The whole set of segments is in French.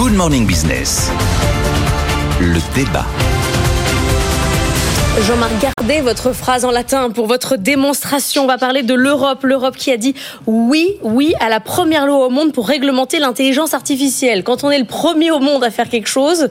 Good Morning Business. Le débat. Jean-Marc, gardez votre phrase en latin pour votre démonstration. On va parler de l'Europe. L'Europe qui a dit oui, oui à la première loi au monde pour réglementer l'intelligence artificielle. Quand on est le premier au monde à faire quelque chose,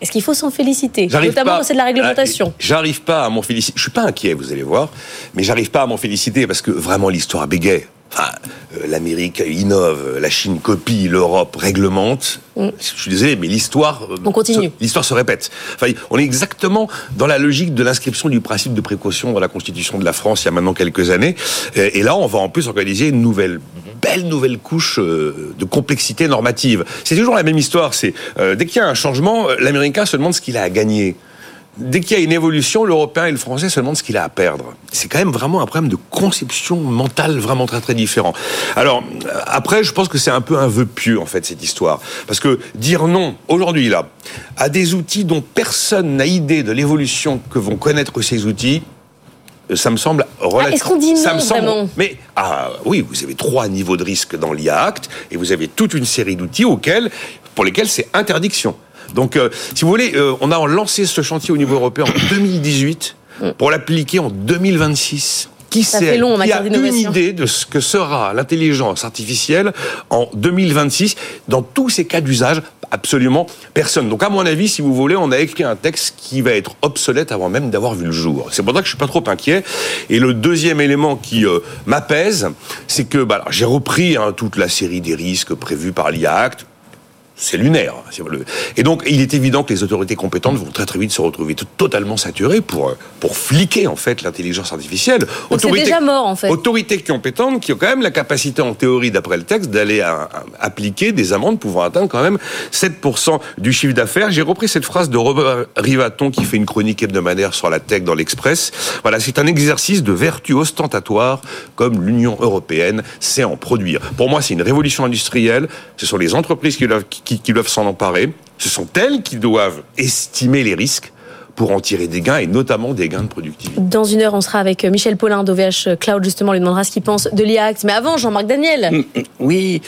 est-ce qu'il faut s'en féliciter? Notamment quand c'est de la réglementation. J'arrive pas à m'en féliciter. Je suis pas inquiet, vous allez voir, mais j'arrive pas à m'en féliciter parce que vraiment l'histoire bégaye. Enfin, euh, l'Amérique innove, la Chine copie, l'Europe réglemente. Mm. Je suis désolé, mais l'histoire. On continue. L'histoire se répète. Enfin, on est exactement dans la logique de l'inscription du principe de précaution dans la Constitution de la France il y a maintenant quelques années. Et là, on va en plus organiser une nouvelle belle nouvelle couche euh, de complexité normative. C'est toujours la même histoire. C'est euh, dès qu'il y a un changement, l'Américain se demande ce qu'il a à gagner dès qu'il y a une évolution, l'Européen et le Français se demandent ce qu'il a à perdre. C'est quand même vraiment un problème de conception mentale vraiment très très différent. Alors après, je pense que c'est un peu un vœu pieux en fait cette histoire, parce que dire non aujourd'hui là à des outils dont personne n'a idée de l'évolution que vont connaître ces outils, ça me semble relativement. Ah, Est-ce qu'on dit non ça me semble... vraiment Mais ah oui, vous avez trois niveaux de risque dans l'IA Act et vous avez toute une série d'outils auxquels, pour lesquels c'est interdiction. Donc, euh, si vous voulez, euh, on a lancé ce chantier au niveau européen en 2018 pour l'appliquer en 2026 qui sait, long, qui a une idée de ce que sera l'intelligence artificielle en 2026 dans tous ces cas d'usage? Absolument personne. Donc à mon avis, si vous voulez, on a écrit un texte qui va être obsolète avant même d'avoir vu le jour. C'est pour ça que je suis pas trop inquiet. Et le deuxième élément qui euh, m'apaise, c'est que bah, j'ai repris hein, toute la série des risques prévus par l'IACT c'est lunaire. Et donc, il est évident que les autorités compétentes vont très très vite se retrouver totalement saturées pour euh, pour fliquer en fait l'intelligence artificielle. C'est déjà mort en fait. Autorités compétentes qui ont quand même la capacité en théorie d'après le texte d'aller appliquer des amendes pouvant atteindre quand même 7% du chiffre d'affaires. J'ai repris cette phrase de Robert Rivaton qui fait une chronique hebdomadaire sur la tech dans l'Express. Voilà, c'est un exercice de vertu ostentatoire comme l'Union européenne sait en produire. Pour moi, c'est une révolution industrielle. Ce sont les entreprises qui doivent qui, doivent s'en emparer. Ce sont elles qui doivent estimer les risques pour en tirer des gains et notamment des gains de productivité. Dans une heure, on sera avec Michel Paulin d'OVH Cloud, justement, lui demandera ce qu'il pense de l'IACT. Mais avant, Jean-Marc Daniel. Mm, mm, oui.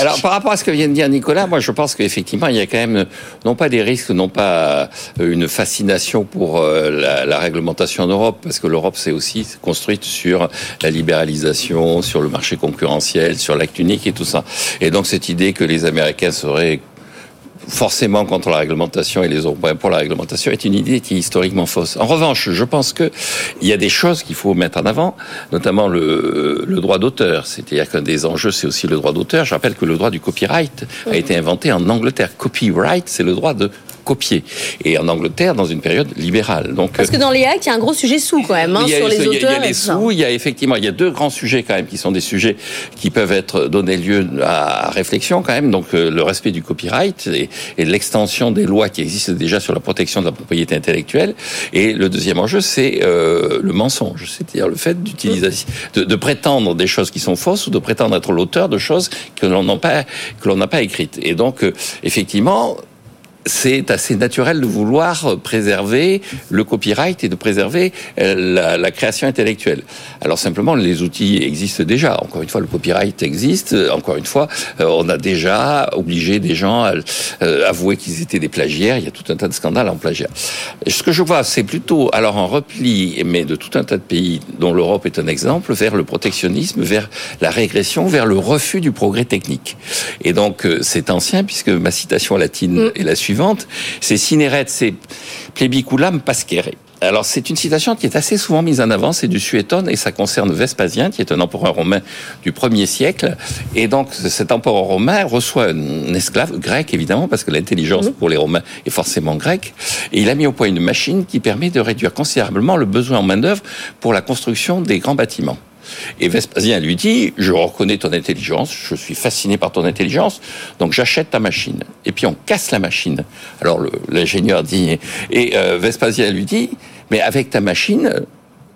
Alors, par rapport à ce que vient de dire Nicolas, moi, je pense qu'effectivement, il y a quand même, non pas des risques, non pas euh, une fascination pour euh, la, la réglementation en Europe, parce que l'Europe s'est aussi construite sur la libéralisation, sur le marché concurrentiel, sur l'acte unique et tout ça. Et donc, cette idée que les Américains seraient forcément contre la réglementation et les Européens pour la réglementation est une idée qui est historiquement fausse. En revanche, je pense que il y a des choses qu'il faut mettre en avant, notamment le, le droit d'auteur. C'est-à-dire qu'un des enjeux, c'est aussi le droit d'auteur. Je rappelle que le droit du copyright a été inventé en Angleterre. Copyright, c'est le droit de copier. Et en Angleterre, dans une période libérale. Donc, Parce que dans les actes, il y a un gros sujet sous quand même, hein, sur les auteurs. Il y a, les sous, il y a effectivement, il y a deux grands sujets quand même qui sont des sujets qui peuvent être donnés lieu à réflexion quand même. Donc euh, le respect du copyright et, et l'extension des lois qui existent déjà sur la protection de la propriété intellectuelle. Et le deuxième enjeu, c'est euh, le mensonge, c'est-à-dire le fait d'utiliser, de, de, prétendre des choses qui sont fausses ou de prétendre être l'auteur de choses que l'on n'a pas que l'on n'a pas écrites. Et donc euh, effectivement c'est assez naturel de vouloir préserver le copyright et de préserver euh, la, création intellectuelle. Alors simplement, les outils existent déjà. Encore une fois, le copyright existe. Encore une fois, euh, on a déjà obligé des gens à euh, avouer qu'ils étaient des plagiaires. Il y a tout un tas de scandales en plagiat. Ce que je vois, c'est plutôt alors un repli, mais de tout un tas de pays, dont l'Europe est un exemple, vers le protectionnisme, vers la régression, vers le refus du progrès technique. Et donc, c'est ancien, puisque ma citation latine mm. est la suivante c'est cineret, c'est plebiculam pascere. Alors c'est une citation qui est assez souvent mise en avant, c'est du Suétone et ça concerne Vespasien qui est un empereur romain du 1er siècle et donc cet empereur romain reçoit un esclave grec évidemment parce que l'intelligence pour les Romains est forcément grecque et il a mis au point une machine qui permet de réduire considérablement le besoin en main d'œuvre pour la construction des grands bâtiments. Et Vespasien lui dit, je reconnais ton intelligence, je suis fasciné par ton intelligence, donc j'achète ta machine. Et puis on casse la machine. Alors l'ingénieur dit, et euh, Vespasien lui dit, mais avec ta machine,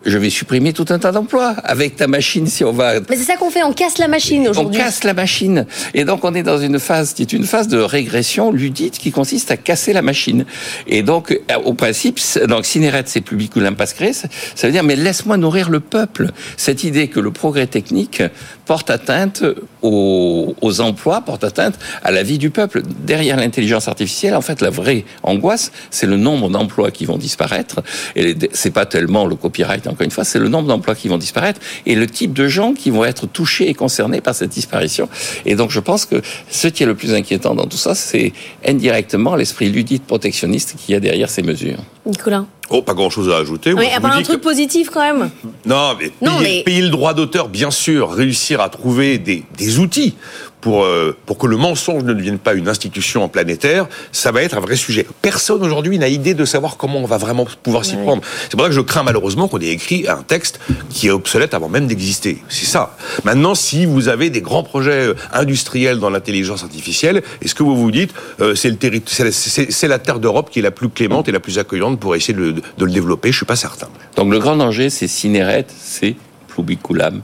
je vais supprimer tout un tas d'emplois avec ta machine si on va. Mais c'est ça qu'on fait, on casse la machine aujourd'hui. On casse la machine. Et donc on est dans une phase qui est une phase de régression ludite qui consiste à casser la machine. Et donc euh, au principe, donc Cineret c'est publiculum pascre, ça veut dire mais laisse-moi nourrir le peuple. Cette idée que le progrès technique porte atteinte aux, aux, emplois, porte atteinte à la vie du peuple. Derrière l'intelligence artificielle, en fait, la vraie angoisse, c'est le nombre d'emplois qui vont disparaître. Et c'est pas tellement le copyright, encore une fois, c'est le nombre d'emplois qui vont disparaître et le type de gens qui vont être touchés et concernés par cette disparition. Et donc, je pense que ce qui est le plus inquiétant dans tout ça, c'est indirectement l'esprit ludique protectionniste qu'il y a derrière ces mesures. Nicolas Oh, pas grand-chose à ajouter. Oui, a pas un truc positif quand même. Non, mais, payer, payer, le droit d'auteur, bien sûr, réussir à trouver des, des outils pour, euh, pour que le mensonge ne devienne pas une institution planétaire, ça va être un vrai sujet. Personne aujourd'hui n'a idée de savoir comment on va vraiment pouvoir s'y prendre. C'est pour ça que je crains malheureusement qu'on ait écrit un texte qui est obsolète avant même d'exister. C'est ça. Maintenant, si vous avez des grands projets euh, industriels dans l'intelligence artificielle, est-ce que vous vous dites euh, c'est le c'est la terre d'Europe qui est la plus clémente et la plus accueillante pour essayer de, de le développer? Je suis pas certain. Donc le grand danger, c'est Cineret, c'est Plubiculam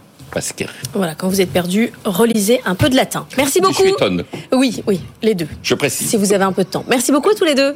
voilà, quand vous êtes perdu, relisez un peu de latin. Merci beaucoup. Je suis Oui, oui, les deux. Je précise. Si vous avez un peu de temps. Merci beaucoup à tous les deux.